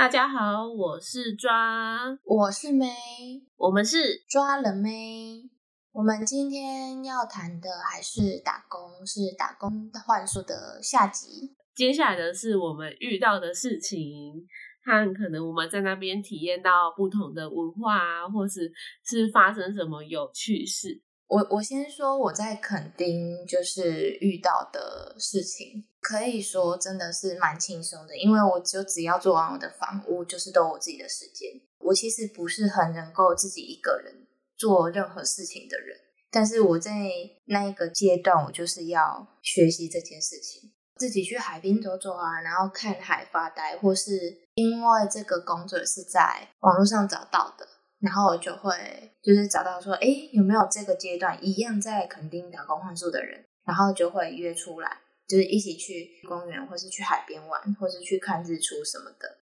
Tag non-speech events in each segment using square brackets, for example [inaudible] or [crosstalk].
大家好，我是抓，我是妹，我们是抓了妹。我们今天要谈的还是打工，是打工幻术的下集。接下来的是我们遇到的事情，看可能我们在那边体验到不同的文化啊，或是是发生什么有趣事。我我先说我在垦丁就是遇到的事情，可以说真的是蛮轻松的，因为我就只要做完我的房屋，就是都我自己的时间。我其实不是很能够自己一个人做任何事情的人，但是我在那一个阶段，我就是要学习这件事情，自己去海边走走啊，然后看海发呆，或是因为这个工作是在网络上找到的。然后我就会就是找到说，哎，有没有这个阶段一样在垦丁打工换宿的人，然后就会约出来，就是一起去公园，或是去海边玩，或是去看日出什么的。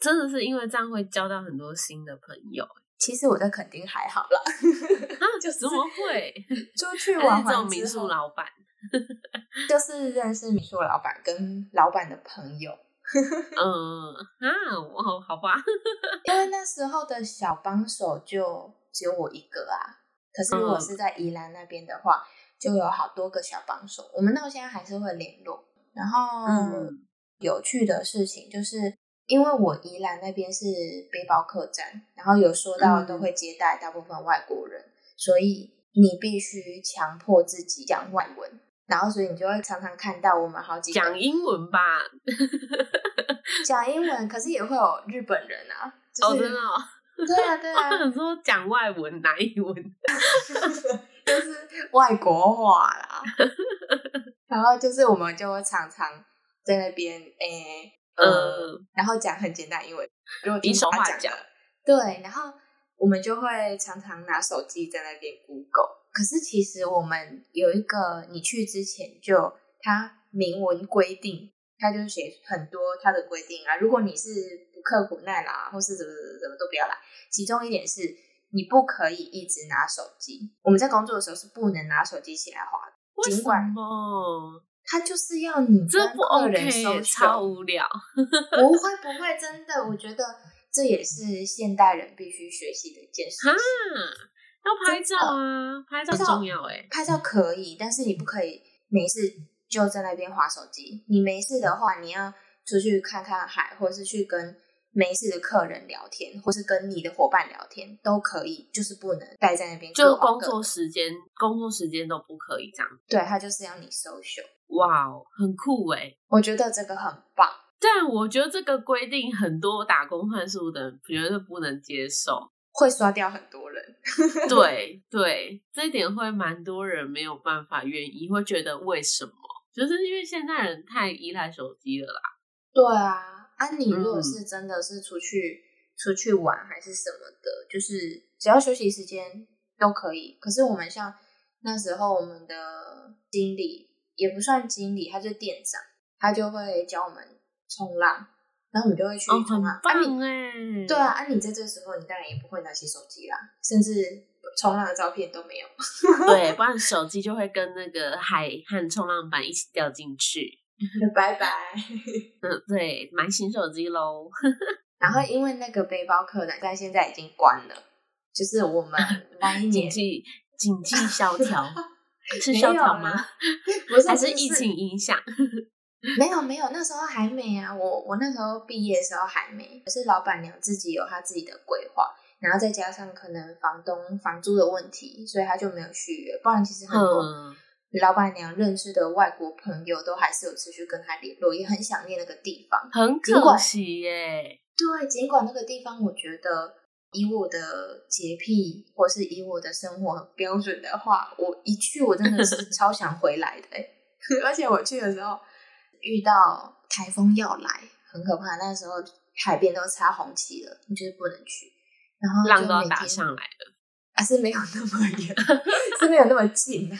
真的是因为这样会交到很多新的朋友。[laughs] 其实我在垦丁还好啦，就怎么会出去玩这种民宿老板，就是认识民宿老板跟老板的朋友。嗯啊，哦，好吧，[laughs] 因为那时候的小帮手就只有我一个啊。可是如果是在宜兰那边的话，就有好多个小帮手，我们到现在还是会联络。然后有趣的事情就是，因为我宜兰那边是背包客栈，然后有说到都会接待大部分外国人，所以你必须强迫自己讲外文。然后，所以你就会常常看到我们好几讲英文吧，[laughs] 讲英文，可是也会有日本人啊。哦，真的？对啊，对啊。[laughs] 我说讲外文，哪一文？[laughs] 就是外国话啦。[laughs] 然后就是我们就会常常在那边，诶，呃，然后讲很简单英文，如果比手画脚。对，然后我们就会常常拿手机在那边 Google。可是其实我们有一个，你去之前就他明文规定，他就写很多他的规定啊。如果你是不刻苦耐劳，或是怎么怎么怎么都不要来。其中一点是你不可以一直拿手机。我们在工作的时候是不能拿手机起来划的。为什么？他就是要你这不 OK，超无聊。[laughs] 不会不会，真的，我觉得这也是现代人必须学习的一件事情。要拍照啊，拍照重要哎。拍照可以，但是你不可以没事就在那边划手机。你没事的话，你要出去看看海，或者是去跟没事的客人聊天，或是跟你的伙伴聊天都可以，就是不能待在那边。就工作时间，工作时间都不可以这样。对他就是要你 social。哇哦，很酷哎！我觉得这个很棒。但我觉得这个规定很多打工换宿的绝对不能接受。会刷掉很多人，对对，这一点会蛮多人没有办法愿意，会觉得为什么？就是因为现在人太依赖手机了啦。对啊，啊，你如果是真的是出去出去玩还是什么的，就是只要休息时间都可以。可是我们像那时候我们的经理也不算经理，他就是店长，他就会教我们冲浪。然后我们就会去冲浪，啊你对啊，啊你在这时候你当然也不会拿起手机啦，甚至冲浪的照片都没有。[laughs] 对，不然手机就会跟那个海和冲浪板一起掉进去。[laughs] 拜拜。嗯，[laughs] 对，买新手机喽。[laughs] 然后因为那个背包客栈在现在已经关了，就是我们那一年经济经济萧条，是萧条吗？不是，还是疫情影响？没有没有，那时候还没啊。我我那时候毕业的时候还没，可是老板娘自己有她自己的规划，然后再加上可能房东房租的问题，所以他就没有续约。不然其实很多老板娘认识的外国朋友都还是有持续跟他联络，也很想念那个地方。很可惜耶。对，尽管那个地方，我觉得以我的洁癖或是以我的生活标准的话，我一去我真的是 [laughs] 超想回来的。[laughs] 而且我去的时候。遇到台风要来，很可怕。那时候海边都插红旗了，你就是不能去。然后浪都要打上来了，还是没有那么远，[laughs] 是没有那么近啊。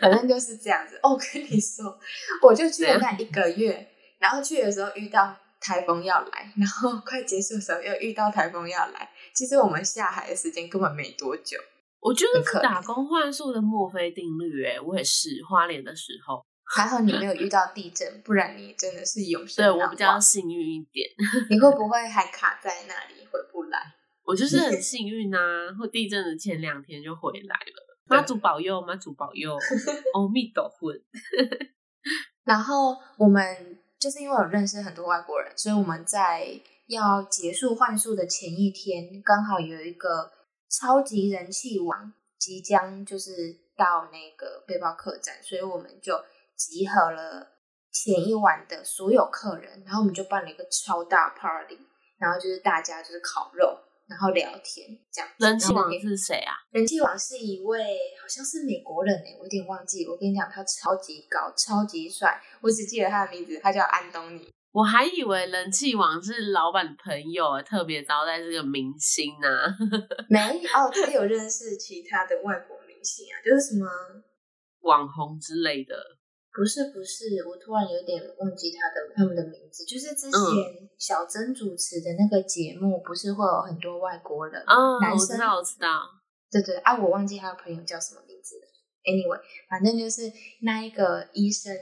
反正就是这样子。哦，跟你说，我就去了那一个月，然后去的时候遇到台风要来，然后快结束的时候又遇到台风要来。其实我们下海的时间根本没多久。我觉得是打工换宿的墨菲定律。哎，我也是花莲的时候。还好你没有遇到地震，不然你真的是永生对我比较幸运一点，你会不会还卡在那里回不来？我就 [laughs] 是很幸运啊，或地震的前两天就回来了。妈祖保佑，妈祖保佑，[laughs] 阿弥陀佛。[laughs] 然后我们就是因为有认识很多外国人，所以我们在要结束幻术的前一天，刚好有一个超级人气王即将就是到那个背包客栈，所以我们就集合了前一晚的所有客人，然后我们就办了一个超大 party，然后就是大家就是烤肉，然后聊天这样。人气王是谁啊？人气王是一位好像是美国人诶，我有点忘记。我跟你讲，他超级高，超级帅，我只记得他的名字，他叫安东尼。我还以为人气王是老板的朋友，特别招待这个明星呢、[laughs] 没哦，他有认识其他的外国明星啊，就是什么？网红之类的。不是不是，我突然有点忘记他的他们的名字。就是之前小珍主持的那个节目，不是会有很多外国人？哦，男生我知道，我知道。对对啊，我忘记他的朋友叫什么名字了。Anyway，反正就是那一个医生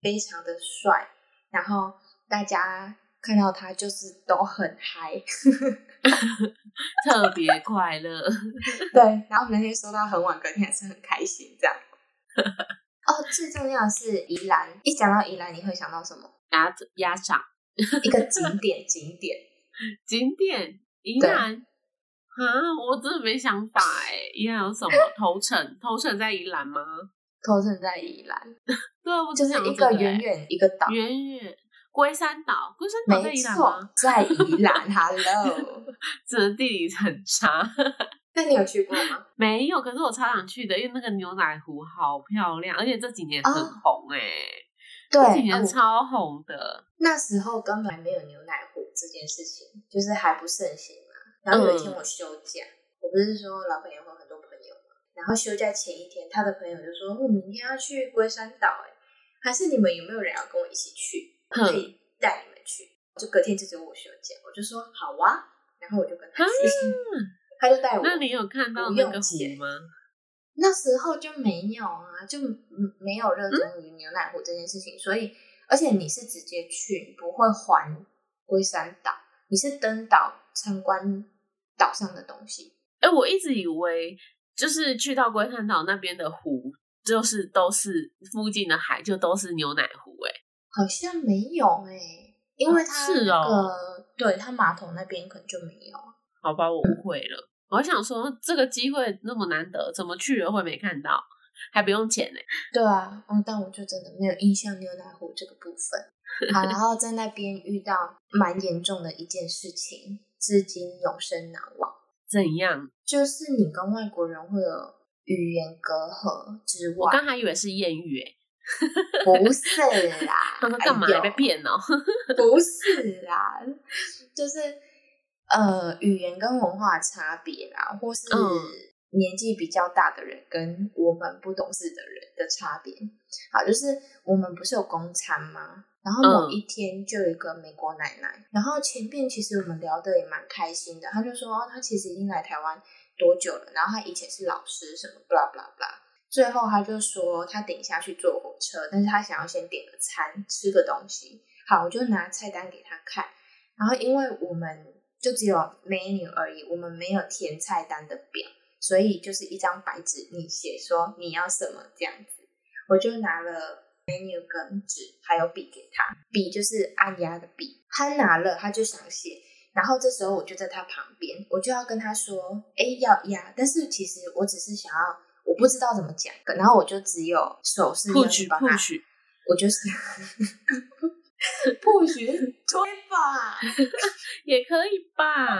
非常的帅，然后大家看到他就是都很嗨，[laughs] 特别快乐。对。然后我们那天说到很晚，隔天还是很开心这样。哦，最重要的是宜兰，一讲到宜兰，你会想到什么？鸭子鸭掌一个景点，景点。景点宜对兰啊，我真的没想法哎。宜兰有什么？头城，头城在宜兰吗？头城在宜兰，[laughs] 对啊，我就是一个远远一个岛，远远龟山岛，龟山岛在没宜兰错吗？，在宜兰。[laughs] Hello，[laughs] 真的地理很差。那你有去过吗？[laughs] 没有，可是我超想去的，因为那个牛奶湖好漂亮，而且这几年很哦红哎、对，这几年超红的。那时候根本还没有牛奶湖这件事情，就是还不盛行嘛。然后有一天我休假，我不是说老板娘会有很多朋友嘛，然后休假前一天，他的朋友就说：“我明天要去龟山岛，哎，还是你们有没有人要跟我一起去？可以带你们去。”就隔天就只有我休假，我就说好啊，然后我就跟他去，他就带我。那你有看到那个湖吗？那时候就没有啊，就嗯没有热衷于牛奶湖这件事情，所以而且你是直接去，你不会环龟山岛，你是登岛参观岛上的东西。哎、我一直以为就是去到龟山岛那边的湖，就是都是附近的海，就都是牛奶湖、哎，好像没有哎、因为它是那个、哦对它码头那边可能就没有。好吧，我误会了。我想说，这个机会那么难得，怎么去了会没看到，还不用钱呢、[laughs] 对啊，嗯，但我就真的没有印象牛奶湖这个部分。好，然后在那边遇到蛮严重的一件事情，至今永生难忘。怎样？就是你跟外国人会有语言隔阂之外，我刚还以为是艳遇、哎，不是啦，[laughs] 他们干嘛被骗哦？不是啦，就是呃语言跟文化差别啦，或是嗯年纪比较大的人跟我们不懂事的人的差别。好，就是我们不是有公餐吗？然后某嗯一天就有一个美国奶奶，然后前面其实我们聊的也蛮开心的，她就说哦，她其实已经来台湾多久了，然后她以前是老师什么，blah blah blah。最后她就说她等一下去坐火车，但是她想要先点个餐，吃个东西。好，我就拿菜单给她看，然后因为我们就只有 menu 而已，我们没有填菜单的表，所以就是一张白纸，你写说你要什么这样子。我就拿了 menu 跟纸还有笔给他，笔就是按压的笔，他拿了他就想写。然后这时候我就在他旁边，我就要跟他说：“哎，要压。”但是其实我只是想要，我不知道怎么讲，然后我就只有手势要去帮他我就是 [laughs] [laughs] push 推吧。[laughs] 也可以吧？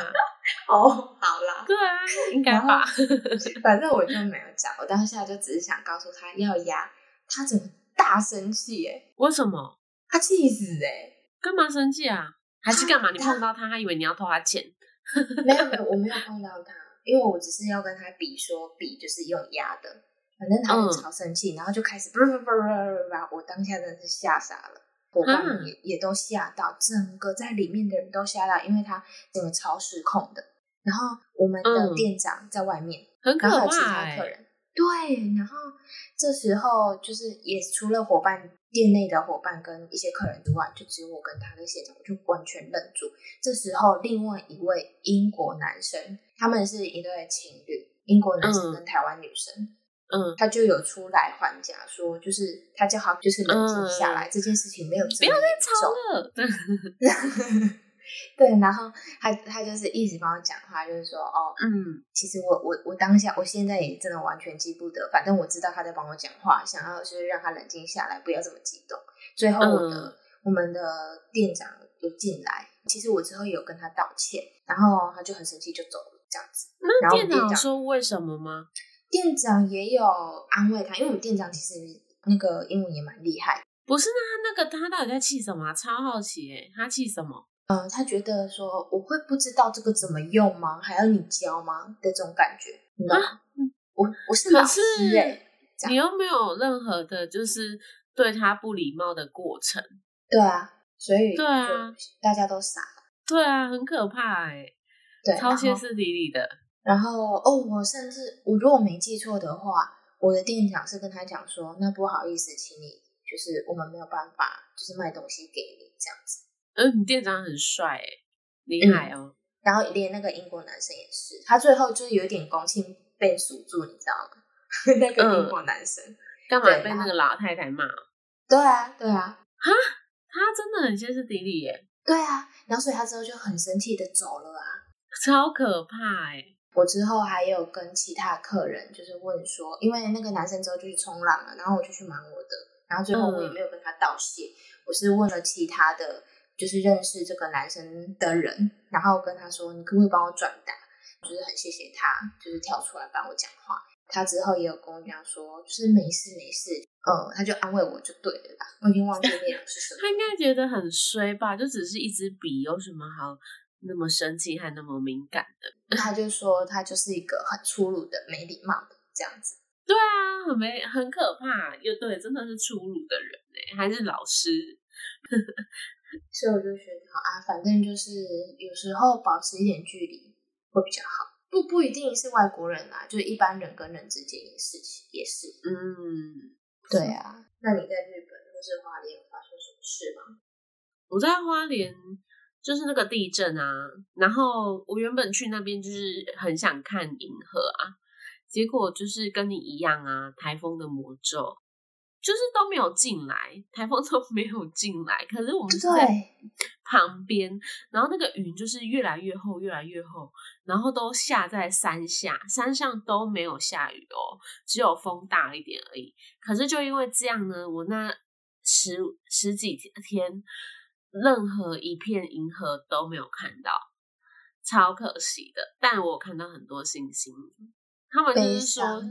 哦，好啦，对啊，应该吧？反正我就没有讲，我当下就只是想告诉他要压，他怎么大生气耶，为什么？他气死哎！干嘛生气啊？还是干嘛？你他碰到他，他以为你要偷他钱？[laughs] 没有没有，我没有碰到他，因为我只是要跟他比说比就是用压的，反正他就嗯超生气，然后就开始不不不不不，我当下真的是吓傻了。伙伴们嗯也、也都吓到，整个在里面的人都吓到，因为他整个超失控的。然后我们的嗯店长在外面，然后还有其他客人，对，然后这时候就是也除了伙伴店内的伙伴跟一些客人之外，就只有我跟他的现场，我就完全愣住。这时候，另外一位英国男生，他们是一对情侣，英国男生跟台湾女生，嗯，他就有出来还价，说就是他叫他就是冷静下来，这件事情没有不要再吵了。[laughs] 对，然后他他就是一直帮我讲话，就是说哦，嗯，其实我我我当下我现在也真的完全记不得，反正我知道他在帮我讲话，想要就是让他冷静下来，不要这么激动。最后我的、我们的店长有进来，其实我之后有跟他道歉，然后他就很生气就走了这样子。那店长说为什么吗？店长也有安慰他，因为我们店长其实那个英文也蛮厉害。不是，那他那个他到底在气什么？超好奇哎，他气什么？嗯，他觉得说我会不知道这个怎么用吗？还要你教吗？的这种感觉，你知道吗？我我是老师哎，你又没有任何的，就是对他不礼貌的过程。对啊，所以对啊，大家都傻了。对啊，很可怕哎，对，超歇斯底里的。然后哦，我甚至我如果没记错的话，我的店长是跟他讲说，那不好意思，请你就是我们没有办法，就是卖东西给你这样子。嗯，你店长很帅哎，厉害哦。然后连那个英国男生也是，他最后就是有点公庆被数住，你知道吗？[laughs] 那个英国男生干嘛被那个老太太骂？对啊，对啊，哈，他真的很歇斯底里耶。对啊，然后所以他之后就很生气的走了啊，超可怕哎。我之后还有跟其他客人就是问说，因为那个男生之后就去冲浪了，然后我就去忙我的，然后最后我也没有跟他道谢，我是问了其他的。就是认识这个男生的人，然后跟他说：“你可不可以帮我转达？”就是很谢谢他，就是跳出来帮我讲话。他之后也有跟我讲说：“就是没事没事。”呃，他就安慰我就对了啦。我已经忘记内容是什么。[laughs] 他应该觉得很衰吧？就只是一支笔，有什么好那么生气还那么敏感的？他就说他就是一个很粗鲁的、没礼貌的这样子。对啊，很没很可怕。又对，真的是粗鲁的人哎，还是老师。[laughs] 所以我就觉得啊，反正就是有时候保持一点距离会比较好，不不一定是外国人啦，就是一般人跟人之间的事情也是。嗯，对啊。那你在日本或是花莲发生什么事吗？我在花莲就是那个地震啊，然后我原本去那边就是很想看银河啊，结果就是跟你一样啊，台风的魔咒。就是都没有进来，台风都没有进来，可是我们是在旁边，然后那个云就是越来越厚，越来越厚，然后都下在山下，山上都没有下雨哦，只有风大一点而已。可是就因为这样呢，我那十十几天，任何一片银河都没有看到，超可惜的。但我看到很多星星，他们就是说。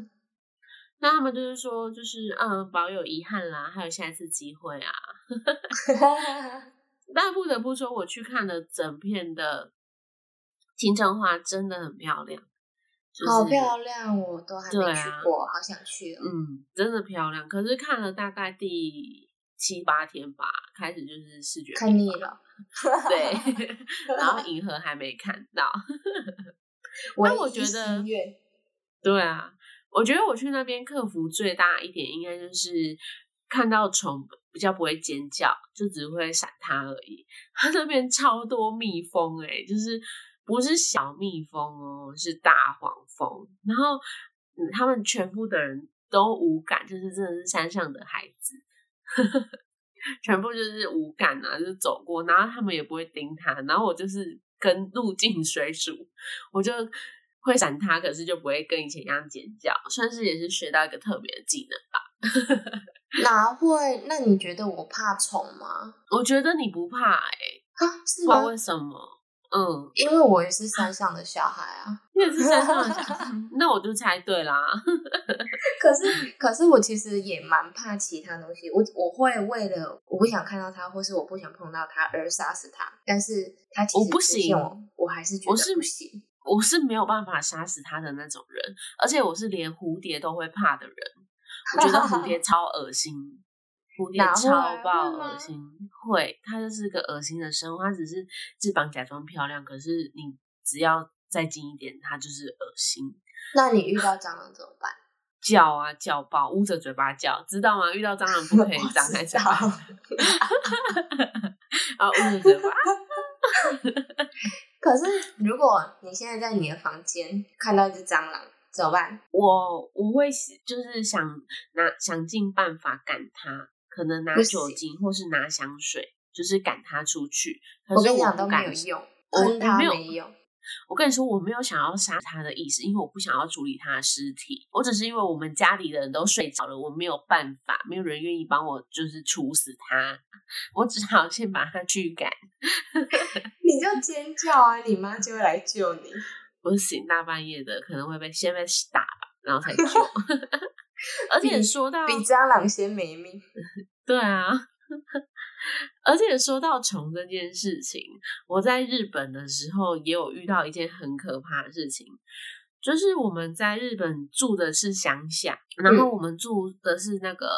那他们就是说，就是嗯，保有遗憾啦，还有下一次机会啊。[laughs] 但不得不说，我去看了整片的金城花，真的很漂亮，好漂亮，我都还没去过，好想去。嗯，真的漂亮。可是看了大概第七八天吧，开始就是视觉看腻了。[laughs] 对，[laughs] 然后银河还没看到。[laughs] 但我觉得，对啊。我觉得我去那边克服最大一点，应该就是看到虫比较不会尖叫，就只会闪它而已。它那边超多蜜蜂，诶就是不是小蜜蜂哦，是大黄蜂。然后，嗯，他们全部的人都无感，就是真的是山上的孩子，全部就是无感啊，就是走过，然后他们也不会盯他。然后我就是跟入境水鼠，我就。会闪他，可是就不会跟以前一样尖叫，算是也是学到一个特别的技能吧。[laughs] 哪会？那你觉得我怕虫吗？我觉得你不怕哎，啊，是吗？为什么？嗯，因为我也是山上的小孩啊，[laughs] 你也是山上的小孩，[laughs] 那我就猜对啦。可是，可是我其实也蛮怕其他东西，我我会为了我不想看到它，或是我不想碰到它而杀死它，但是它其实我不行，我还是觉得不行。我是没有办法杀死它的那种人，而且我是连蝴蝶都会怕的人。我觉得蝴蝶超恶心，蝴蝶超爆恶心。会，它就是个恶心的生物，它只是翅膀假装漂亮，可是你只要再近一点，它就是恶心。那你遇到蟑螂怎么办？[laughs] 叫啊叫爆，捂着嘴巴叫，知道吗？遇到蟑螂不可以张开嘴巴，[laughs] 啊捂着嘴巴。[laughs] 可是如果你现在在你的房间看到一只蟑螂，怎么办？我我会就是想拿想尽办法赶它，可能拿酒精或是拿香水，就是赶他出去。我跟你讲都没有用，喷它没有。我跟你说，我没有想要杀他的意思，因为我不想要处理他的尸体。我只是因为我们家里的人都睡着了，我没有办法，没有人愿意帮我，就是处死他。我只好先把他驱赶。[laughs] 你就尖叫啊，你妈就会来救你。不行，大半夜的可能会被先被打吧，然后才救。[laughs] [laughs] 而且说到比蟑螂先没命，对啊。[laughs] 而且说到虫这件事情，我在日本的时候也有遇到一件很可怕的事情，就是我们在日本住的是乡下，然后我们住的是那个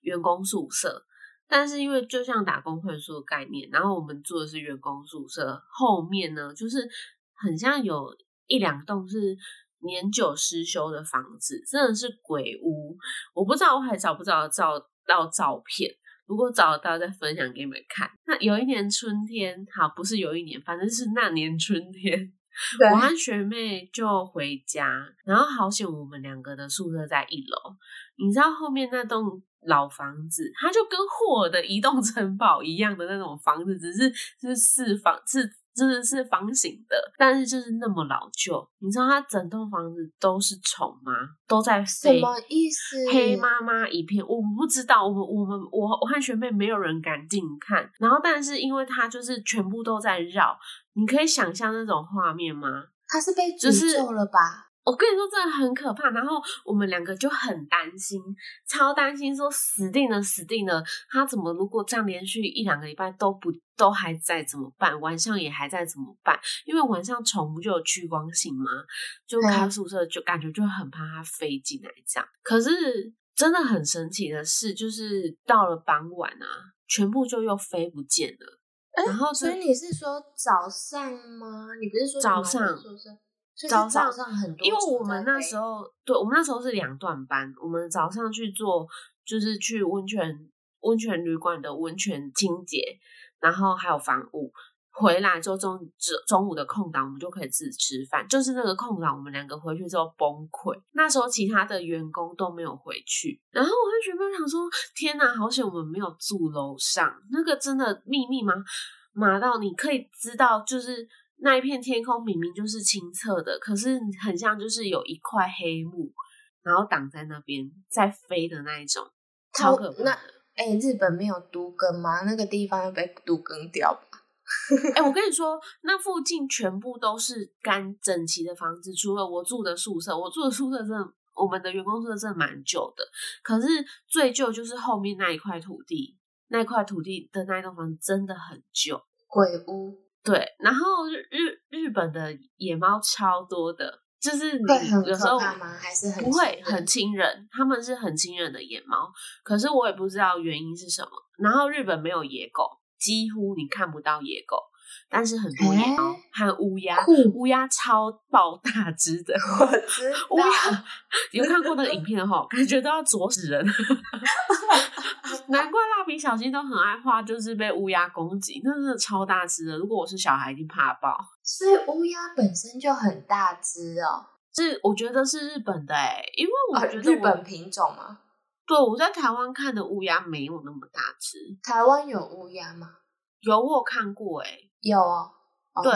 员工宿舍，但是因为就像打工会所的概念，然后我们住的是员工宿舍，后面呢就是很像有一两栋是年久失修的房子，真的是鬼屋，我不知道我还找不找得到照片。如果找得到再分享给你们看。那有一年春天，好，不是有一年，反正是那年春天，[laughs] 我和学妹就回家，然后好险我们两个的宿舍在一楼。你知道后面那栋老房子，它就跟霍尔的移动城堡一样的那种房子，只是是四房是。真的是方形的，但是就是那么老旧。你知道它整栋房子都是虫吗？都在飞？什么意思？黑麻麻一片。我不知道，我们我们我我和学妹没有人敢近看。然后，但是因为它就是全部都在绕，你可以想象那种画面吗？它是被诅咒了吧？我跟你说，真的很可怕。然后我们两个就很担心，超担心，说死定了，死定了。他怎么如果这样连续一两个礼拜都不都还在怎么办？晚上也还在怎么办？因为晚上虫不就有趋光性吗？就开宿舍就感觉就很怕它飞进来这样。可是真的很神奇的是，就是到了傍晚啊，全部就又飞不见了。然后所以你是说早上吗？你不是说早上？早上很多，因为我们那时候，对我们那时候是两段班，我们早上去做，就是去温泉温泉旅馆的温泉清洁，然后还有房屋，回来之后中中中午的空档，我们就可以自己吃饭。就是那个空档，我们两个回去之后崩溃。那时候其他的员工都没有回去，然后我和学妹想说：天哪，好险我们没有住楼上，那个真的密密麻麻到你可以知道，就是。那一片天空明明就是清澈的，可是很像就是有一块黑幕，然后挡在那边在飞的那一种，超可怕。那哎，日本没有都更吗？那个地方要被都更掉吧？哎，我跟你说，那附近全部都是干整齐的房子，除了我住的宿舍。我住的宿舍真的，我们的员工宿舍真的蛮旧的，可是最旧就是后面那一块土地，那块土地的那一栋房子真的很旧，鬼屋。对，然后日日日本的野猫超多的，就是你有时候还是不会很亲人，他们是很亲人的野猫，可是我也不知道原因是什么。然后日本没有野狗，几乎你看不到野狗。但是很多野猫和乌鸦，乌鸦超爆大只的，[laughs] 我知道。乌鸦有看过那个影片哈，感觉都要啄死人。[laughs] 难怪蜡笔小新都很爱画，就是被乌鸦攻击，那真的超大只的。如果我是小孩，一定怕爆。所以乌鸦本身就很大只哦。是，我觉得是日本的哎，因为我觉得日本品种吗？对，我在台湾看的乌鸦没有那么大只。台湾有乌鸦吗？有，我有看过哎。有哦，对，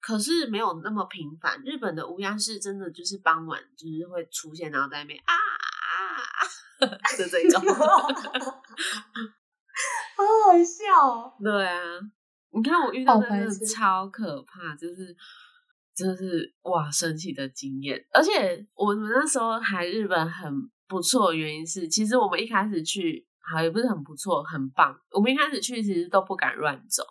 可是没有那么频繁。日本的乌鸦是真的，就是傍晚就是会出现，然后在那边啊啊的这种，[laughs] 好好笑。对啊，你看我遇到的真的超可怕，就是真的是哇神奇的经验。而且我们那时候还日本很不错，原因是其实我们一开始去，好也不是很不错，很棒。我们一开始去其实都不敢乱走。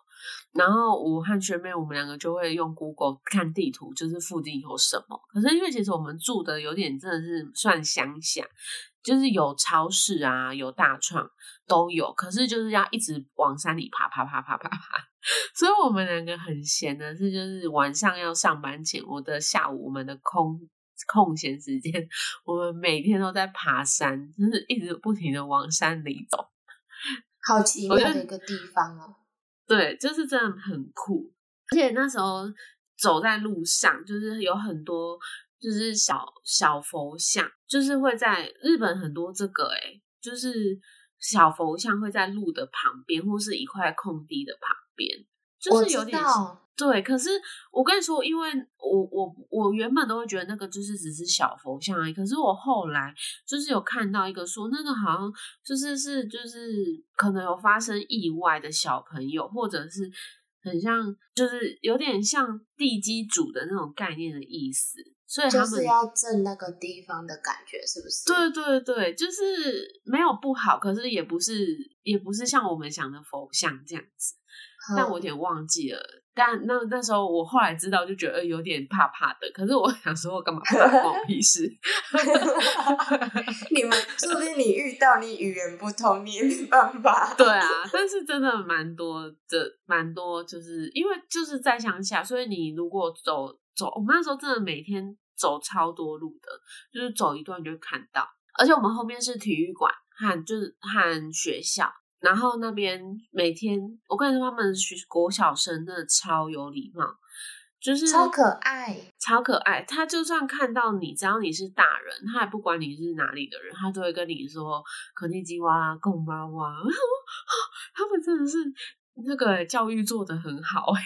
然后我和学妹，我们两个就会用 Google 看地图，就是附近有什么。可是因为其实我们住的有点真的是算乡下，就是有超市啊，有大创都有。可是就是要一直往山里爬，爬，爬，爬，爬，爬。[laughs] 所以我们两个很闲的是，就是晚上要上班前，我的下午我们的空 [laughs] 空闲时间，我们每天都在爬山，就是一直不停的往山里走。[laughs] 好奇妙的一个地方哦。对，就是真的很酷，而且那时候走在路上，就是有很多就是小小佛像，就是会在日本很多这个诶就是小佛像会在路的旁边，或是一块空地的旁边，就是有点对。可是我跟你说，因为我我我原本都会觉得那个就是只是小佛像而已，可是我后来就是有看到一个说，那个好像就是是就是可能有发生意外的小朋友，或者是很像就是有点像地基主的那种概念的意思。所以他们要挣那个地方的感觉，是不是？对对对，就是没有不好，可是也不是也不是像我们想的佛像这样子。但我有点忘记了。但那那时候我后来知道，就觉得有点怕怕的。可是我想说，我干嘛关我 [laughs] 屁事？[laughs] 你们说不定你遇到你语言不通，你也没办法。对啊，但是真的蛮多的，蛮多，就是因为就是在乡下，所以你如果走。走，我们那时候真的每天走超多路的，就是走一段就看到。而且我们后面是体育馆和就是和学校，然后那边每天我跟你说，他们学国小生真的超有礼貌，就是超可爱，超可爱。他就算看到你，只要你是大人，他也不管你是哪里的人，他都会跟你说“肯尼基哇，贡巴哇”。[laughs] 他们真的是那个教育做的很好哎，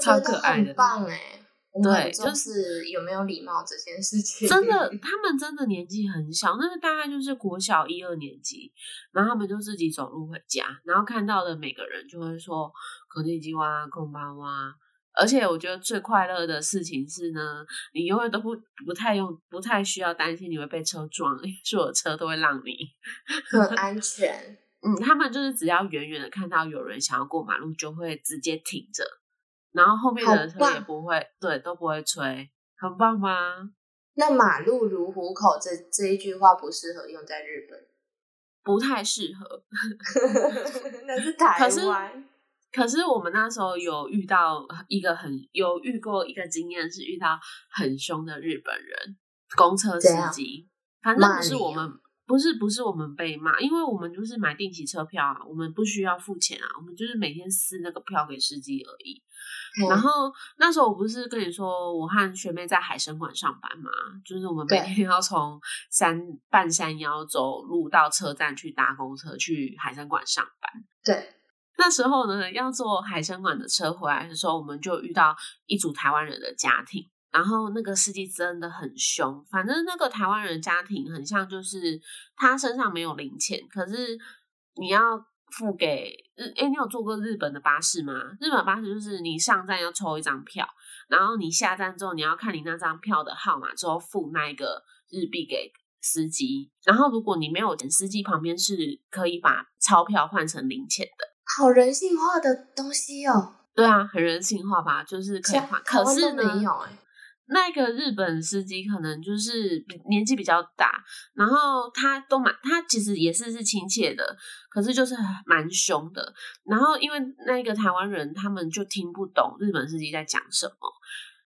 超可爱的，棒哎。对，就是有没有礼貌这件事情。真的，他们真的年纪很小，那个大概就是国小一二年级，然后他们就自己走路回家，然后看到的每个人就会说“可尼基哇，空巴哇”。而且我觉得最快乐的事情是呢，你永远都不不太用，不太需要担心你会被车撞，所有车都会让你 [laughs] 很安全。[laughs] 嗯，他们就是只要远远的看到有人想要过马路，就会直接停着。然后后面的车也不会，对，都不会吹，很棒吗？那“马路如虎口”这这一句话不适合用在日本，不太适合。[laughs] 那是台湾。可是我们那时候有遇到一个很有遇过一个经验，是遇到很凶的日本人公车司机，反正不是我们。不是不是我们被骂，因为我们就是买定期车票啊，我们不需要付钱啊，我们就是每天撕那个票给司机而已。然后那时候我不是跟你说，我和学妹在海参馆上班嘛，就是我们每天要从山半山腰走路到车站去搭公车去海参馆上班。对，那时候呢，要坐海参馆的车回来的时候，我们就遇到一组台湾人的家庭。然后那个司机真的很凶，反正那个台湾人家庭很像，就是他身上没有零钱，可是你要付给日，哎，你有坐过日本的巴士吗？日本巴士就是你上站要抽一张票，然后你下站之后你要看你那张票的号码之后付那一个日币给司机，然后如果你没有钱，司机旁边是可以把钞票换成零钱的，好人性化的东西哦。对啊，很人性化吧，就是可以换，可是呢，没有哎。那个日本司机可能就是年纪比较大，然后他都蛮他其实也是是亲切的，可是就是蛮凶的。然后因为那个台湾人他们就听不懂日本司机在讲什么，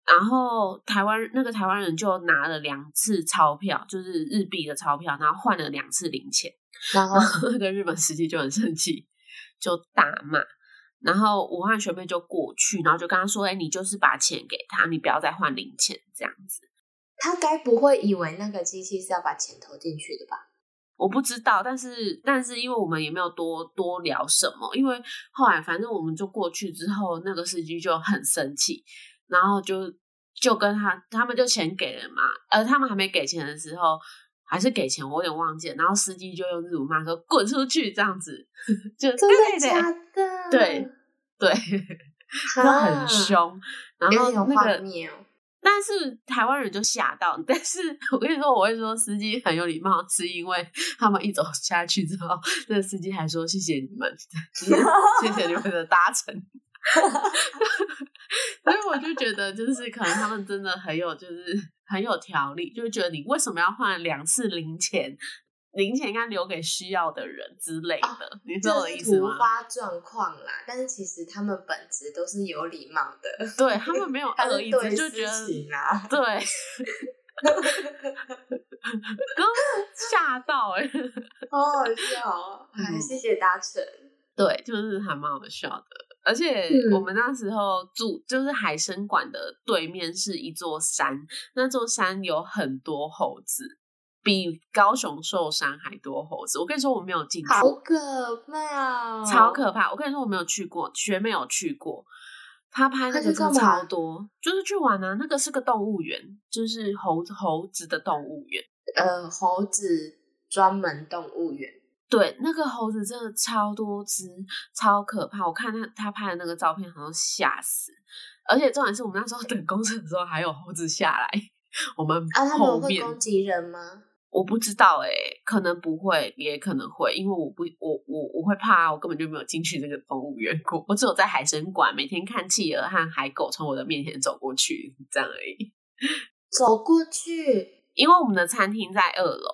然后台湾那个台湾人就拿了两次钞票，就是日币的钞票，然后换了两次零钱，然后那个日本司机就很生气，就大骂。然后武汉学妹就过去，然后就跟他说：“哎，你就是把钱给他，你不要再换零钱这样子。”他该不会以为那个机器是要把钱投进去的吧？我不知道，但是但是因为我们也没有多多聊什么，因为后来反正我们就过去之后，那个司机就很生气，然后就就跟他他们就钱给了嘛，而，他们还没给钱的时候还是给钱，我有点忘记了，然后司机就用日语骂说：“滚出去！”这样子，[laughs] 就真的假的？对对，[laughs] 就很凶，然后那个，但是台湾人就吓到。但是我跟你说，我会说司机很有礼貌，是因为他们一走下去之后，那个司机还说谢谢你们，[laughs] 谢谢你们的搭乘。[laughs] 所以我就觉得，就是可能他们真的很有，就是很有条理，就觉得你为什么要换两次零钱？零钱应该留给需要的人之类的，你知道我的意思吗？突发状况啦，但是其实他们本质都是有礼貌的，对他们没有 [laughs] 恶意，就觉得对。刚吓到哎、好好笑哦！哎，[laughs] 嗯谢谢达成。对，就是还蛮好笑的。而且嗯我们那时候住就是海参馆的对面是一座山，那座山有很多猴子，比高雄寿山还多猴子。我跟你说，我没有进去，好可怕哦！超可怕。我跟你说，我没有去过，学妹有去过。他拍那个超多，就是去玩啊。那个是个动物园，就是猴子猴子的动物园。呃，猴子专门动物园。对，那个猴子真的超多只，超可怕。我看他他拍的那个照片，好像吓死。而且重点是我们那时候等公车的时候，还有猴子下来我们啊，他们会。攻击人吗？我不知道哎、可能不会，也可能会，因为我不我我我会怕啊，我根本就没有进去这个动物园过，我只有在海参馆每天看企鹅和海狗从我的面前走过去这样而已。走过去，因为我们的餐厅在二楼，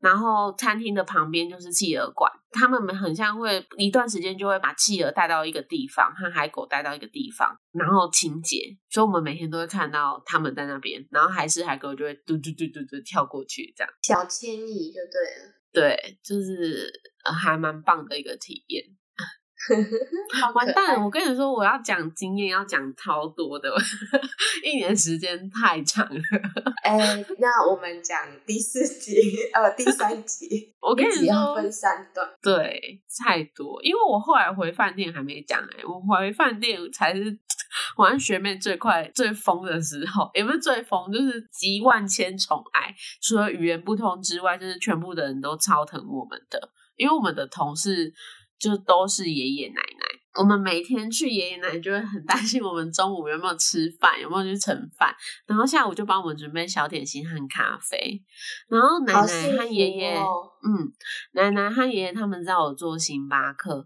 然后餐厅的旁边就是企鹅馆，他们很像会一段时间就会把企鹅带到一个地方，和海狗带到一个地方，然后清洁，所以我们每天都会看到他们在那边，然后还是、海狗就会嘟嘟嘟嘟嘟跳过去，这样小迁移就对了。对，就是、呃、还蛮棒的一个体验。好完蛋了！我跟你说，我要讲经验，要讲超多的，[laughs] 一年时间太长了。哎，那我们讲第四集，[laughs] 呃，第三集，[laughs] 我跟你说，要分三段。对，太多，因为我后来回饭店还没讲哎、我回饭店才是 [tsk] 我和学妹最快最疯的时候，也不是最疯，就是集万千宠爱。除了语言不通之外，就是全部的人都超疼我们的，因为我们的同事就都是爷爷奶奶。我们每天去爷爷奶奶就会很担心我们中午有没有吃饭，有没有去盛饭，然后下午就帮我们准备小点心和咖啡，然后奶奶和爷爷，哦嗯，奶奶和爷爷他们在我做星巴克，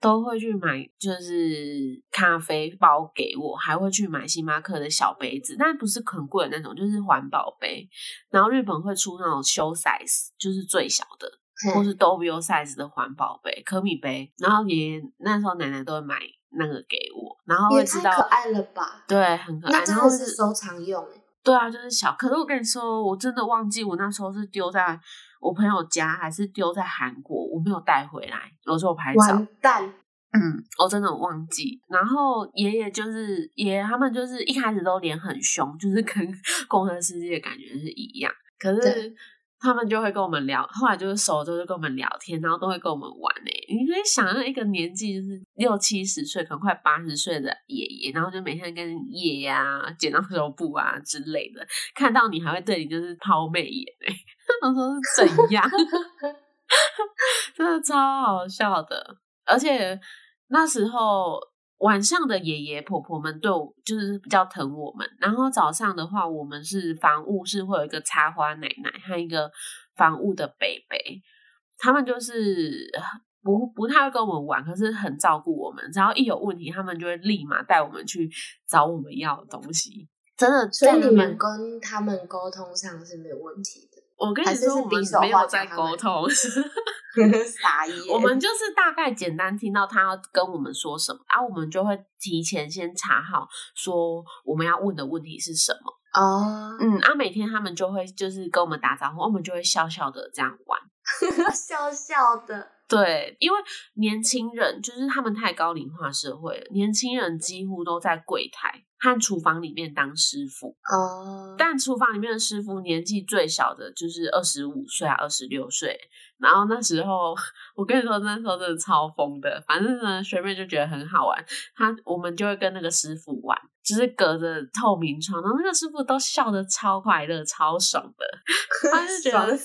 都会去买就是咖啡包给我，还会去买星巴克的小杯子，但不是很贵的那种，就是环保杯。然后日本会出那种修 size，就是最小的，或嗯是 W size 的环保杯、可米杯。然后爷爷那时候奶奶都会买那个给我，然后也会知道，太可爱了吧？对，很可爱。那然后是收藏用哎。对啊，就是小。可是我跟你说，我真的忘记我那时候是丢在我朋友家，还是丢在韩国，我没有带回来。我说我拍照，完蛋，嗯，我真的忘记。然后爷爷就是爷爷，他们就是一开始都脸很凶，就是跟 [laughs] 共和世界的感觉是一样。可是对他们就会跟我们聊，后来就是熟之后就跟我们聊天，然后都会跟我们玩诶、你可以想象一个年纪就是六七十岁，可能快八十岁的爷爷，然后就每天跟爷爷啊、剪刀手布啊之类的，看到你还会对你就是抛媚眼诶、[laughs] 我说是怎样？[laughs] 真的超好笑的，而且那时候晚上的爷爷婆婆们对我就是比较疼我们，然后早上的话，我们是房务是会有一个插花奶奶和一个房务的北北，他们就是不不太会跟我们玩，可是很照顾我们，只要一有问题，他们就会立马带我们去找我们要的东西。真的，所以在你们跟他们沟通上是没有问题的。我跟你说，我们没有在沟通。[laughs] 傻眼，我们就是大概简单听到他要跟我们说什么，然、后我们就会提前先查好，说我们要问的问题是什么。哦，嗯，啊，每天他们就会就是跟我们打招呼，我们就会笑笑的这样玩。[laughs] 笑笑的，对，因为年轻人就是他们太高龄化社会了，年轻人几乎都在柜台和厨房里面当师傅。哦，但厨房里面的师傅年纪最小的就是二十五岁啊，二十六岁。然后那时候，[laughs] 我跟你说，那时候真的超疯的。反正呢，学妹就觉得很好玩，他我们就会跟那个师傅玩，就是隔着透明窗，然后那个师傅都笑得超快乐、超爽的。[laughs] 他就觉得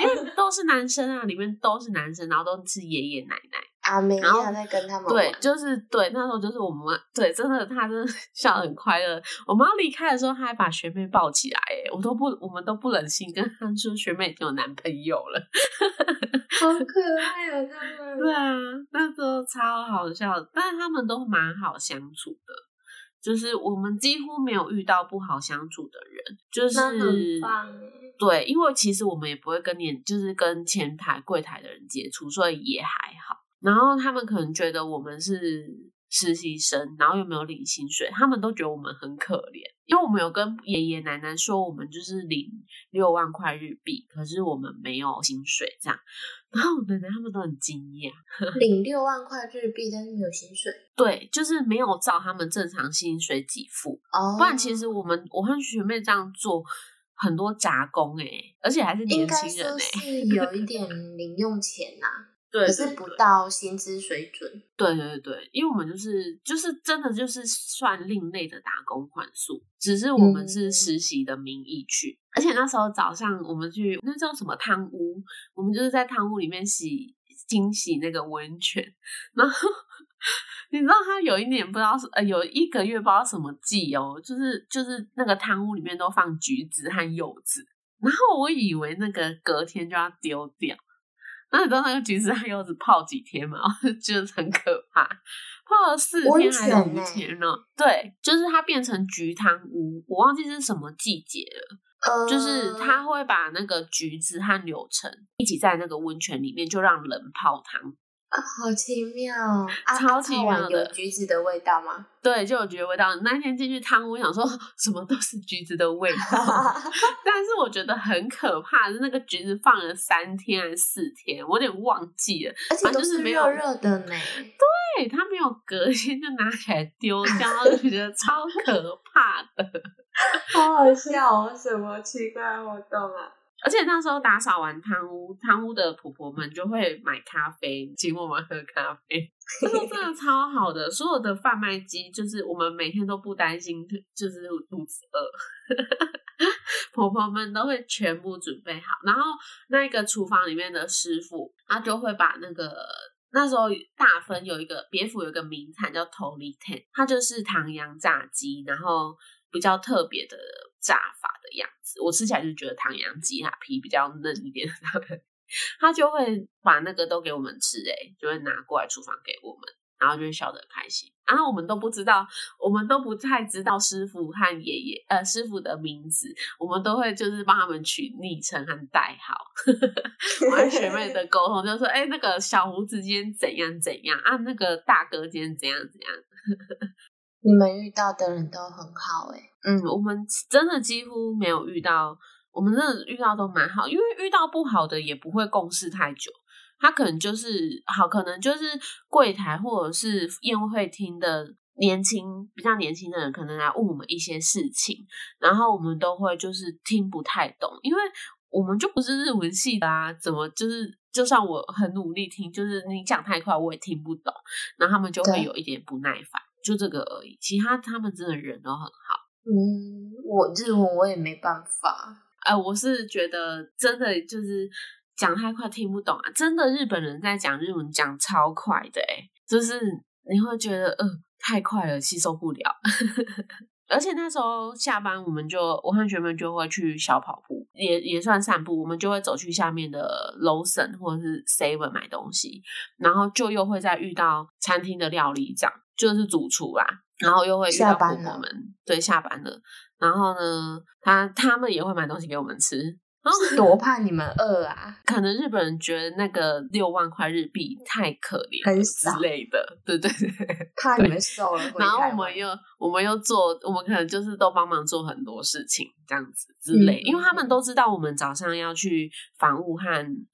因？为都是男生啊，里面都是男生，然后都是爷爷奶奶。阿后亚在跟他们对，就是对，那时候就是我们对，真的，他真的笑得很快乐。我们要离开的时候，他还把学妹抱起来，哎，我都不，我们都不忍心跟他说学妹已经有男朋友了。好可爱啊，他们。[laughs] 对啊，那时候超好笑，但是他们都蛮好相处的，就是我们几乎没有遇到不好相处的人，就是很棒哎对，因为其实我们也不会跟年，就是跟前台柜台的人接触，所以也还好。然后他们可能觉得我们是实习生，然后又没有领薪水，他们都觉得我们很可怜，因为我们有跟爷爷奶奶说我们就是领六万块日币，可是我们没有薪水这样，然后我奶奶他们都很惊讶，[laughs] 领六万块日币，但是没有薪水。对，就是没有照他们正常薪水给付，哦，不然其实我们我和学妹这样做。很多杂工哎、而且还是年轻人哎、说是有一 [laughs] 点零用钱呐、对可是不到薪资水准。对对对，因为我们就是就是真的就是算另类的打工换宿，只是我们是嗯。实习的名义去，而且那时候早上我们去那叫什么汤屋，我们就是在汤屋里面洗清洗那个温泉，然后 [laughs] 你知道他有一年不知道是呃有一个月不知道什么季哦，就是就是那个汤屋里面都放橘子和柚子，然后我以为那个隔天就要丢掉。那你知道那个橘子和柚子泡几天吗？我 [laughs] 就觉得很可怕，泡了四天还是五天呢？对，就是它变成橘汤屋，我忘记是什么季节了。呃，就是他会把那个橘子和柳橙一起在那个温泉里面，就让人泡汤。啊，好奇妙超奇妙的有橘子的味道吗？[laughs] 对，就有橘子味道。那天进去汤屋，想说什么都是橘子的味道，[laughs] 但是我觉得很可怕的是那个橘子放了三天还是四天，我有点忘记了。而且反都是正就是没有热热的呢。对，它没有隔天就拿起来丢掉，然后就觉得超可怕的。[laughs] 好好笑哦，什么奇怪活动啊？而且那时候打扫完汤屋，汤屋的婆婆们就会买咖啡，请我们喝咖啡。真的 [laughs] 超好的，所有的贩卖机就是我们每天都不担心，就是肚子饿，[laughs] 婆婆们都会全部准备好。然后那个厨房里面的师傅，他就会把那个那时候大分有一个别府有一个名产叫头里 ten，它就是唐扬炸鸡，然后比较特别的炸法的样子。我吃起来就觉得唐扬鸡它皮比较嫩一点，他就会把那个都给我们吃、欸，就会拿过来厨房给我们，然后就会笑得很开心。然后我们都不知道，我们都不太知道师傅和爷爷呃师傅的名字，我们都会就是帮他们取昵称和代号。[laughs] 我和学妹的沟通就说，哎、那个小胡子今天怎样怎样啊，那个大哥今天怎样怎样。[laughs] 你们遇到的人都很好哎、嗯，我们真的几乎没有遇到，我们真的遇到都蛮好，因为遇到不好的也不会共事太久。他可能就是好，可能就是柜台或者是宴会厅的年轻比较年轻的人，可能来问我们一些事情，然后我们都会就是听不太懂，因为我们就不是日文系的啊，怎么就是就算我很努力听，就是你讲太快我也听不懂，然后他们就会有一点不耐烦，就这个而已。其他他们真的人都很好。嗯，我日文我也没办法。呃，我是觉得真的就是讲太快听不懂啊！真的日本人在讲日文讲超快的、欸，就是你会觉得呃太快了，吸收不了。[laughs] 而且那时候下班，我们就我和学妹就会去小跑步，也也算散步。我们就会走去下面的 Lawson 或者是 Seven 买东西，然后就又会再遇到餐厅的料理长，就是主厨啦，然后又会遇到婆下班了婆们，对，下班了。然后呢，他他们也会买东西给我们吃。然后是多怕你们饿啊！[laughs] 可能日本人觉得那个六万块日币太可怜了很少之类的，对对对。[laughs] 怕你们瘦了回然后我们又我们又做，我们可能就是都帮忙做很多事情这样子之类，嗯因为他们都知道我们早上要去房屋和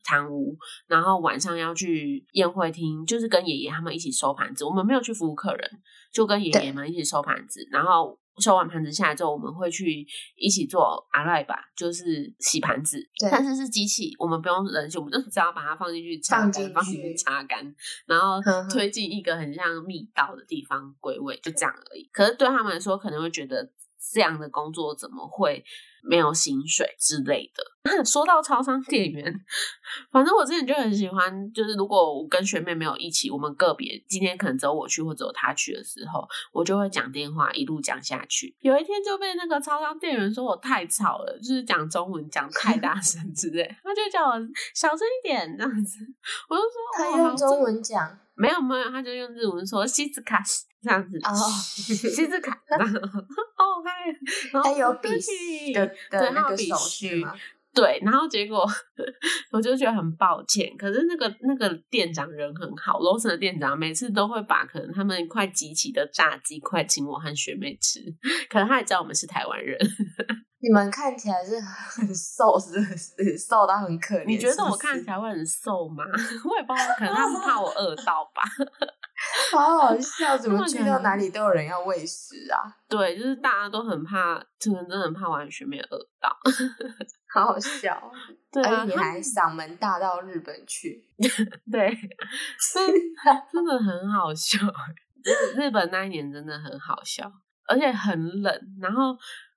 堂屋，然后晚上要去宴会厅，就是跟爷爷他们一起收盘子。我们没有去服务客人，就跟爷爷对们一起收盘子，然后。收完盘子下来之后，我们会去一起做阿赖吧，就是洗盘子。对但是是机器，我们不用人洗，我们就只要把它放进去擦干，放进去去擦干，然后推进一个很像密道的地方归位，就这样而已。可是对他们来说，可能会觉得这样的工作怎么会没有薪水之类的。[laughs] 说到超商店员，反正我之前就很喜欢，就是如果我跟学妹没有一起，我们个别今天可能只有我去或只有她去的时候，我就会讲电话一路讲下去。有一天就被那个超商店员说我太吵了，就是讲中文讲太大 [laughs] 声之类，他就叫我小声一点这样子。我就说他用中文讲没有没有，他就用日文说西子卡这样子，哦西子卡，然后哦嗨，然后还有比对不起的对的那个手还有比势虚吗？对，然后结果 [laughs] 我就觉得很抱歉，可是那个那个店长人很好，罗森的店长每次都会把可能他们快集齐的炸鸡块请我和学妹吃，可能他也知道我们是台湾人。[laughs] 你们看起来是很瘦，是不是瘦到很可怜？你觉得我看起来会很瘦吗？[laughs] 我也不知道，可能他们怕我饿到吧。好好笑，怎么去到哪里都有人要喂食啊？对，就是大家都很怕，真的真的很怕完全没有饿到。[laughs] 好好笑，对啊，而且你还嗓门大到日本去，[laughs] 对，真真的很好笑。日日本那一年真的很好笑，而且很冷。然后，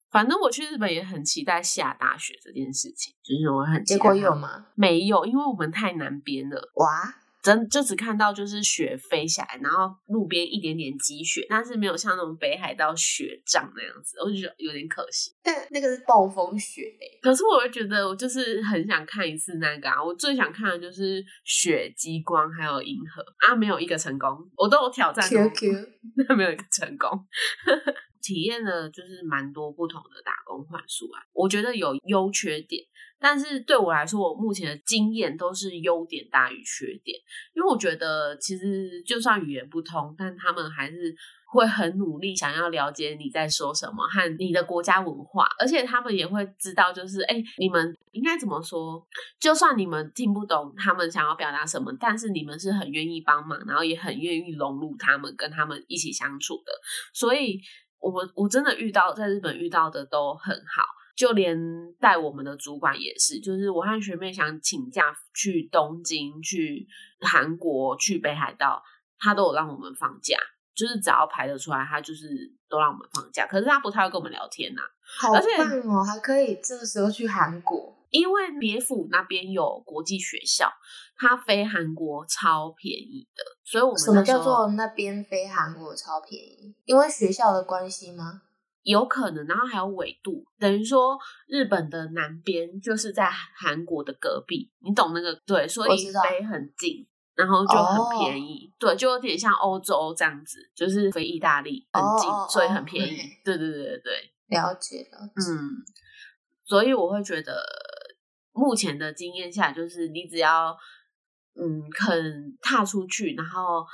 反正我去日本也很期待下大雪这件事情，就是我很期待结果有吗？没有，因为我们太南边了，哇，真就只看到就是雪飞下来，然后路边一点点积雪，但是没有像那种北海道雪仗那样子，我就觉得有点可惜。但那个是暴风雪欸可是我又觉得，我就是很想看一次那个啊！我最想看的就是雪、极光还有银河啊，没有一个成功，我都有挑战过那 [laughs] 没有一个成功。体验了就是蛮多不同的打工换宿啊，我觉得有优缺点，但是对我来说，我目前的经验都是优点大于缺点，因为我觉得其实就算语言不通，但他们还是会很努力想要了解你在说什么和你的国家文化，而且他们也会知道，就是哎，你们应该怎么说？就算你们听不懂他们想要表达什么，但是你们是很愿意帮忙，然后也很愿意融入他们，跟他们一起相处的。所以我我真的遇到在日本遇到的都很好。就连带我们的主管也是，就是我和学妹想请假去东京、去韩国、去北海道，他都有让我们放假，就是只要排得出来，他就是都让我们放假。可是他不太会跟我们聊天呐、好棒哦，还可以这个时候去韩国。因为别府那边有国际学校，它飞韩国超便宜的，所以我们什么叫做那边飞韩国超便宜？因为学校的关系吗？有可能，然后还有纬度，等于说日本的南边就是在韩国的隔壁，你懂那个对，所以飞很近，然后就很哦便宜，对，就有点像欧洲这样子，就是飞意大利很近，所以哦很便宜，嘿对对对对对，了解了解。嗯，所以我会觉得目前的经验下，就是你只要嗯肯踏出去，然后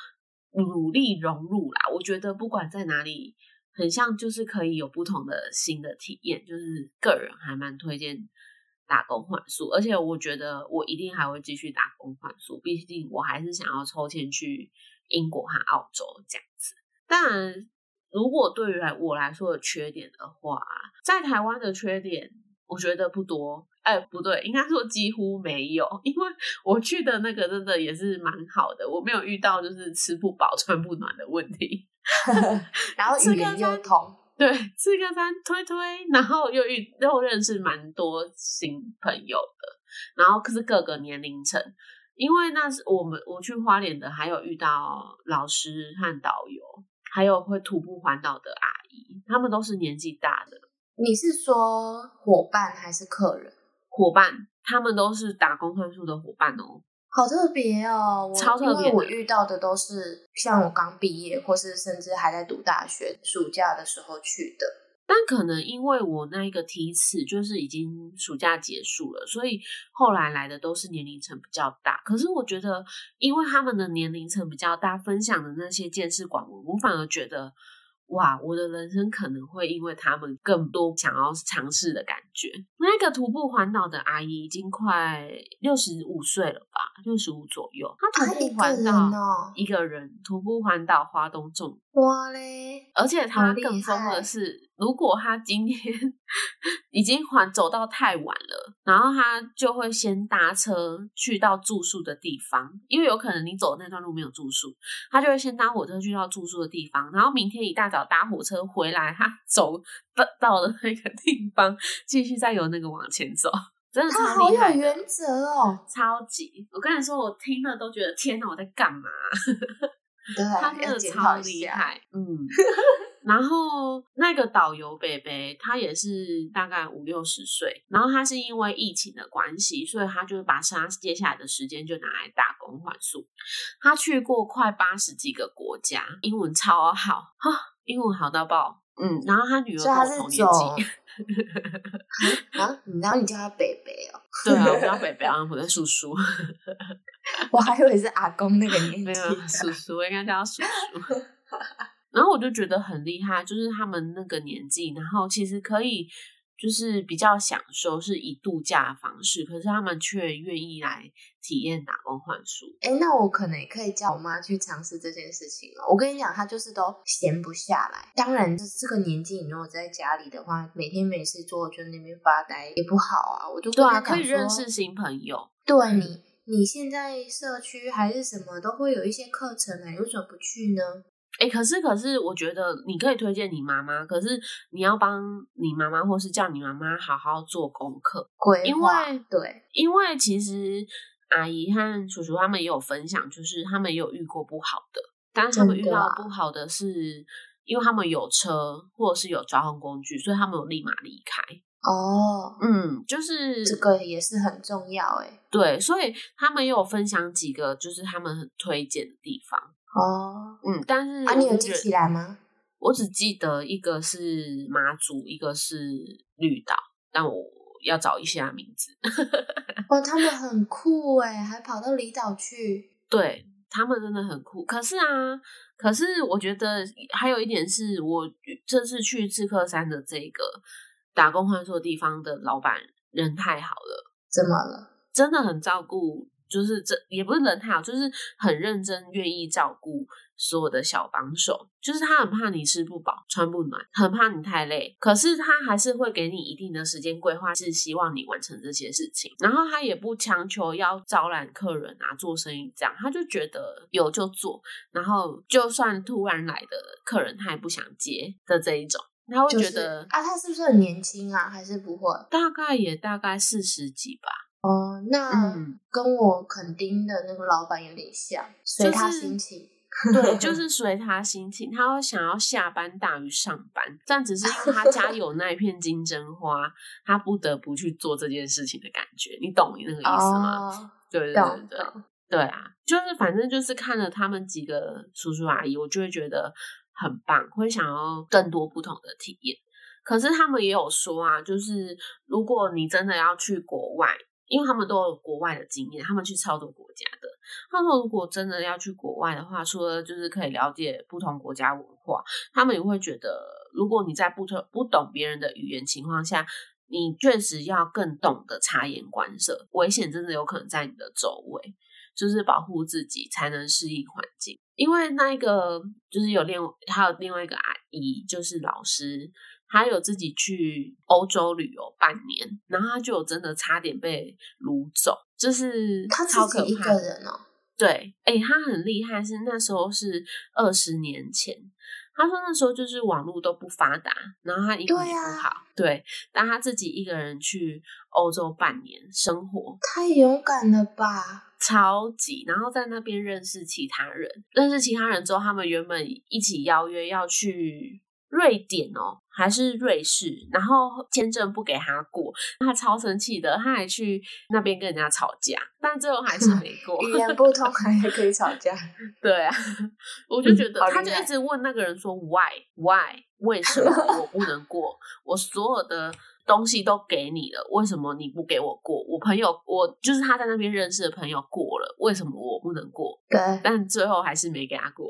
努力融入啦，我觉得不管在哪里，很像就是可以有不同的新的体验，就是个人还蛮推荐。打工换宿，而且我觉得我一定还会继续打工换宿，毕竟我还是想要抽签去英国和澳洲这样子。当然，如果对于来我来说的缺点的话，在台湾的缺点，我觉得不多。哎，不对，应该说几乎没有，因为我去的那个真的也是蛮好的，我没有遇到就是吃不饱 [laughs] 穿不暖的问题。[laughs] 然后语言又通，对，吃个餐推推，然后又遇又认识蛮多新朋友的，然后可是各个年龄层，因为那是我们我去花莲的，还有遇到老师和导游，还有会徒步环岛的阿姨，他们都是年纪大的你是说伙伴还是客人？伙伴，他们都是打工换宿的伙伴哦。好特别哦，我超特别我遇到的都是像我刚毕业，或是甚至还在读大学暑假的时候去的。但可能因为我那一个梯次就是已经暑假结束了，所以后来来的都是年龄层比较大。可是我觉得，因为他们的年龄层比较大，分享的那些见识广文，我反而觉得，哇，我的人生可能会因为他们更多想要尝试的感觉。那个徒步环岛的阿姨已经快六十五岁了吧，六十五左右，她徒步环岛、哦。一个人徒步环岛花东纵哇嘞，而且她更疯的是，如果他今天 [laughs] 已经还走到太晚了，然后他就会先搭车去到住宿的地方，因为有可能你走的那段路没有住宿，他就会先搭火车去到住宿的地方，然后明天一大早搭火车回来，他走到到了那个地方，继续再由那个往前走，真的他好有超厉害的。原则哦。超级，我跟你说，我听了都觉得天哪，我在干嘛？[laughs] 对，他真的超。厉害，[laughs] 嗯。然后那个导游北北，他也是大概五六十岁，然后他是因为疫情的关系，所以他就把他接下来的时间就拿来打工换宿。他去过快八十几个国家，英文超好哈，英文好到爆。嗯，然后他女儿跟同年走纪，啊，然后你叫他北北哦，对啊，我叫北北，我叫叔叔。我还以为是阿公那个年纪。没有叔叔，我应该叫他叔叔。[laughs] 然后我就觉得很厉害，就是他们那个年纪，然后其实可以就是比较享受，是以度假的方式，可是他们却愿意来体验打工换宿。哎，那我可能也可以叫我妈去尝试这件事情哦。我跟你讲，她就是都闲不下来。当然，这这个年纪，你如果在家里的话，每天没事做，就那边发呆也不好啊。我就对啊，可以认识新朋友。对你，你现在社区还是什么都会有一些课程啊，你为什么不去呢？哎，可是可是，我觉得你可以推荐你妈妈，可是你要帮你妈妈，或是叫你妈妈好好做功课，因为对，因为其实阿姨和叔叔他们也有分享，就是他们也有遇过不好的，但是他们遇到不好的是，因为他们有车或者是有交通工具，所以他们有立马离开。哦，嗯，就是这个也是很重要，哎，对，所以他们也有分享几个，就是他们很推荐的地方。哦，嗯，但是啊，你有记起来吗？我只记得一个是马祖，一个是绿岛，但我要找一下名字。[laughs] 哇，他们很酷哎，还跑到离岛去。对他们真的很酷。可是啊，可是我觉得还有一点是我这次去刺客山的这个打工换宿的地方的老板人太好了。怎么了？真的很照顾。就是这也不是人太好，就是很认真，愿意照顾所有的小帮手。就是他很怕你吃不饱、穿不暖，很怕你太累，可是他还是会给你一定的时间规划，是希望你完成这些事情。然后他也不强求要招揽客人啊，做生意这样，他就觉得有就做。然后就算突然来的客人，他也不想接的这一种，他会觉得啊，他是不是很年轻啊？还是不会？大概也大概四十几吧。哦，那跟我肯定的那个老板有点像，随他心情。[laughs] 对，就 [laughs] 是随他心情，他会想要下班大于上班，但只是因为他家有那一片金针花，他不得不去做这件事情的感觉，你懂那个意思吗？对对对对对啊，就是反正就是看了他们几个叔叔阿姨，我就会觉得很棒，会想要更多不同的体验。可是他们也有说啊，就是如果你真的要去国外。因为他们都有国外的经验，他们去超多国家的。他们如果真的要去国外的话，除了就是可以了解不同国家文化，他们也会觉得，如果你在不同不懂别人的语言情况下，你确实要更懂得察言观色。危险真的有可能在你的周围，就是保护自己才能适应环境。因为那一个就是有另还有另外一个阿姨，就是老师。她有自己去欧洲旅游半年，然后她就有真的差点被掳走，就是她超可怕。对，哎，她很厉害，是那时候是二十年前。他说那时候就是网络都不发达，然后他英语不好，对，但他自己一个人去欧洲半年生活，太勇敢了吧，超级。然后在那边认识其他人，认识其他人之后，他们原本一起邀约要去。瑞典哦，还是瑞士，然后签证不给他过，他超生气的，他还去那边跟人家吵架，但最后还是没过。语言不通还可以吵架？对啊，[laughs] 我就觉得他就一直问那个人说：“Why? Why? 为什么我不能过？[laughs] 我所有的东西都给你了，为什么你不给我过？我朋友，我就是他在那边认识的朋友过了，为什么我不能过？对，但最后还是没给他过。”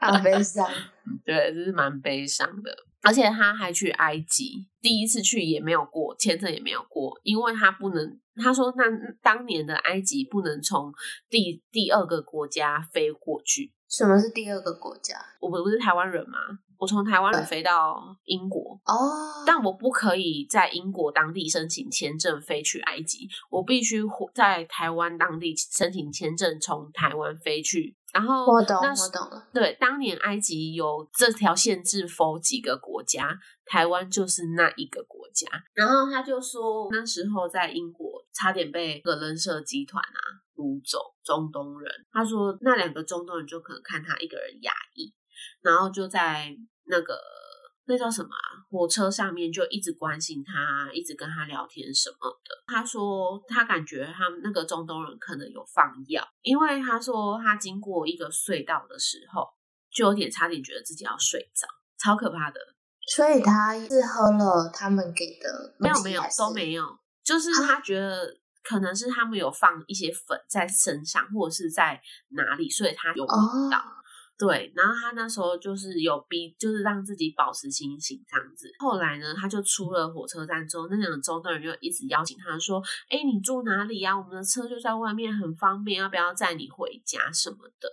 好悲伤，[laughs] 对，这是蛮悲伤的。而且他还去埃及，第一次去也没有过签证，也没有过，因为他不能。他说，那当年的埃及不能从第第二个国家飞过去。什么是第二个国家？我们不是台湾人吗？我从台湾人飞到英国哦，但我不可以在英国当地申请签证飞去埃及，我必须在台湾当地申请签证从台湾飞去。然后我懂，我懂了。对，当年埃及有这条限制，否几个国家，台湾就是那一个国家。然后他就说，那时候在英国差点被个人社集团啊掳走中东人。他说那两个中东人就可能看他一个人压抑，然后就在那个。那叫什么？火车上面就一直关心他，一直跟他聊天什么的。他说他感觉他们那个中东人可能有放药，因为他说他经过一个隧道的时候，就有点差点觉得自己要睡着，超可怕的。所以他是喝了他们给的？没有没有都没有。就是他觉得可能是他们有放一些粉在身上，或者是在哪里，所以他有闻到。对，然后他那时候就是有逼，就是让自己保持清醒这样子。后来呢，他就出了火车站之后，那两个中东人就一直邀请他说：“哎，你住哪里呀？我们的车就在外面，很方便，要不要载你回家什么的？”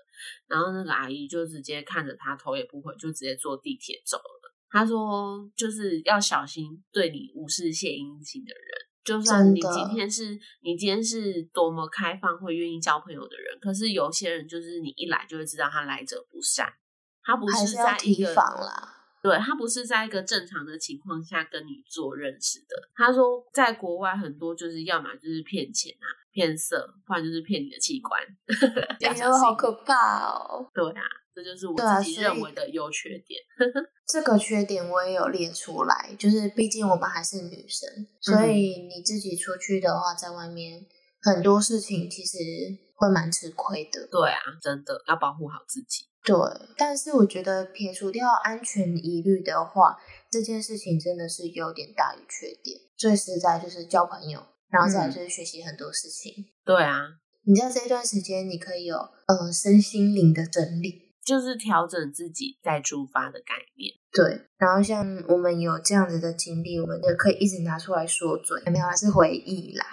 然后那个阿姨就直接看着他，头也不回，就直接坐地铁走了。他说：“就是要小心对你无事献殷勤的人。”就算你今天是你今天是多么开放会愿意交朋友的人，可是有些人就是你一来就会知道他来者不善，他不是在一个对他不是在一个正常的情况下跟你做认识的。他说，在国外很多就是要么就是骗钱啊、骗色，不然就是骗你的器官。[laughs] 哎呦，好可怕哦！对啊。这就是我自己认为的优缺点。[laughs] 这个缺点我也有列出来，就是毕竟我们还是女生，所以你自己出去的话，在外面很多事情其实会蛮吃亏的。对啊，真的要保护好自己。对，但是我觉得撇除掉安全疑虑的话，这件事情真的是优点大于缺点。最实在就是交朋友，然后再就是学习很多事情。对啊，你在这一段时间你可以有呃身心灵的整理。就是调整自己再出发的概念。对，然后像我们有这样子的经历，我们就可以一直拿出来说嘴，没有，还是回忆啦。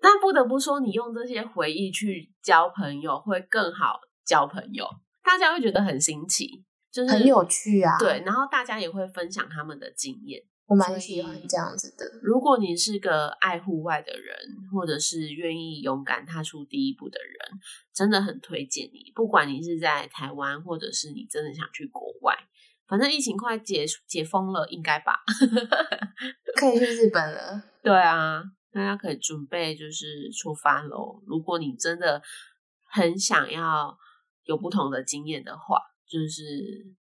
但不得不说，你用这些回忆去交朋友，会更好交朋友。大家会觉得很新奇，就是很有趣啊。对，然后大家也会分享他们的经验。我蛮喜欢这样子的。如果你是个爱户外的人，或者是愿意勇敢踏出第一步的人，真的很推荐你。不管你是在台湾，或者是你真的想去国外，反正疫情快解解封了，应该吧？[laughs] 可以去日本了。对啊，大家可以准备就是出发喽。如果你真的很想要有不同的经验的话，就是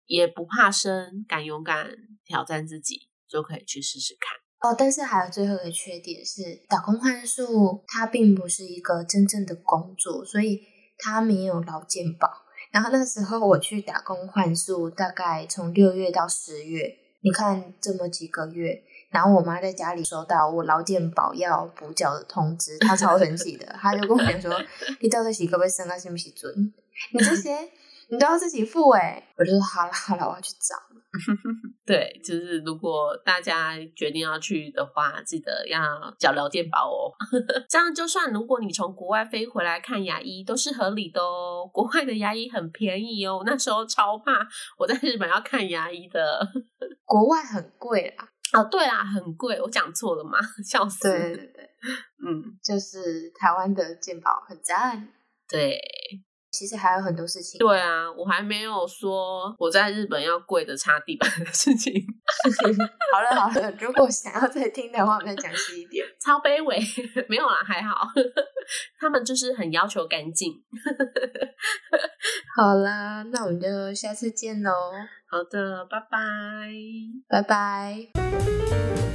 也不怕生，敢勇敢挑战自己。就可以去试试看哦，但是还有最后一个缺点是，打工换宿它并不是一个真正的工作，所以它没有劳健保。然后那时候我去打工换宿，大概从六月到十月，你看这么几个月，然后我妈在家里收到我劳健保要补缴的通知，她超生气的，她就跟我讲说：“ [laughs] 你到底洗可不可以生啊？是不是准？你这些你都要自己付哎。”我就说：“好了好了，我要去找。[laughs] ”对，就是如果大家决定要去的话，记得要缴劳健保哦。[laughs] 这样就算如果你从国外飞回来看牙医，都是合理的哦。国外的牙医很便宜哦，那时候超怕我在日本要看牙医的。国外很贵啊，哦，对啦，很贵，我讲错了嘛？[laughs] 笑死。对对对，嗯，就是台湾的健保很赞。对。其实还有很多事情。对啊，我还没有说我在日本要跪着擦地板的事情。[laughs] 好了好了，如果想要再听的话，我再讲细一点。[laughs] 超卑微，没有啦，还好。[laughs] 他们就是很要求干净。好啦，那我们就下次见喽。好的，拜拜，拜拜。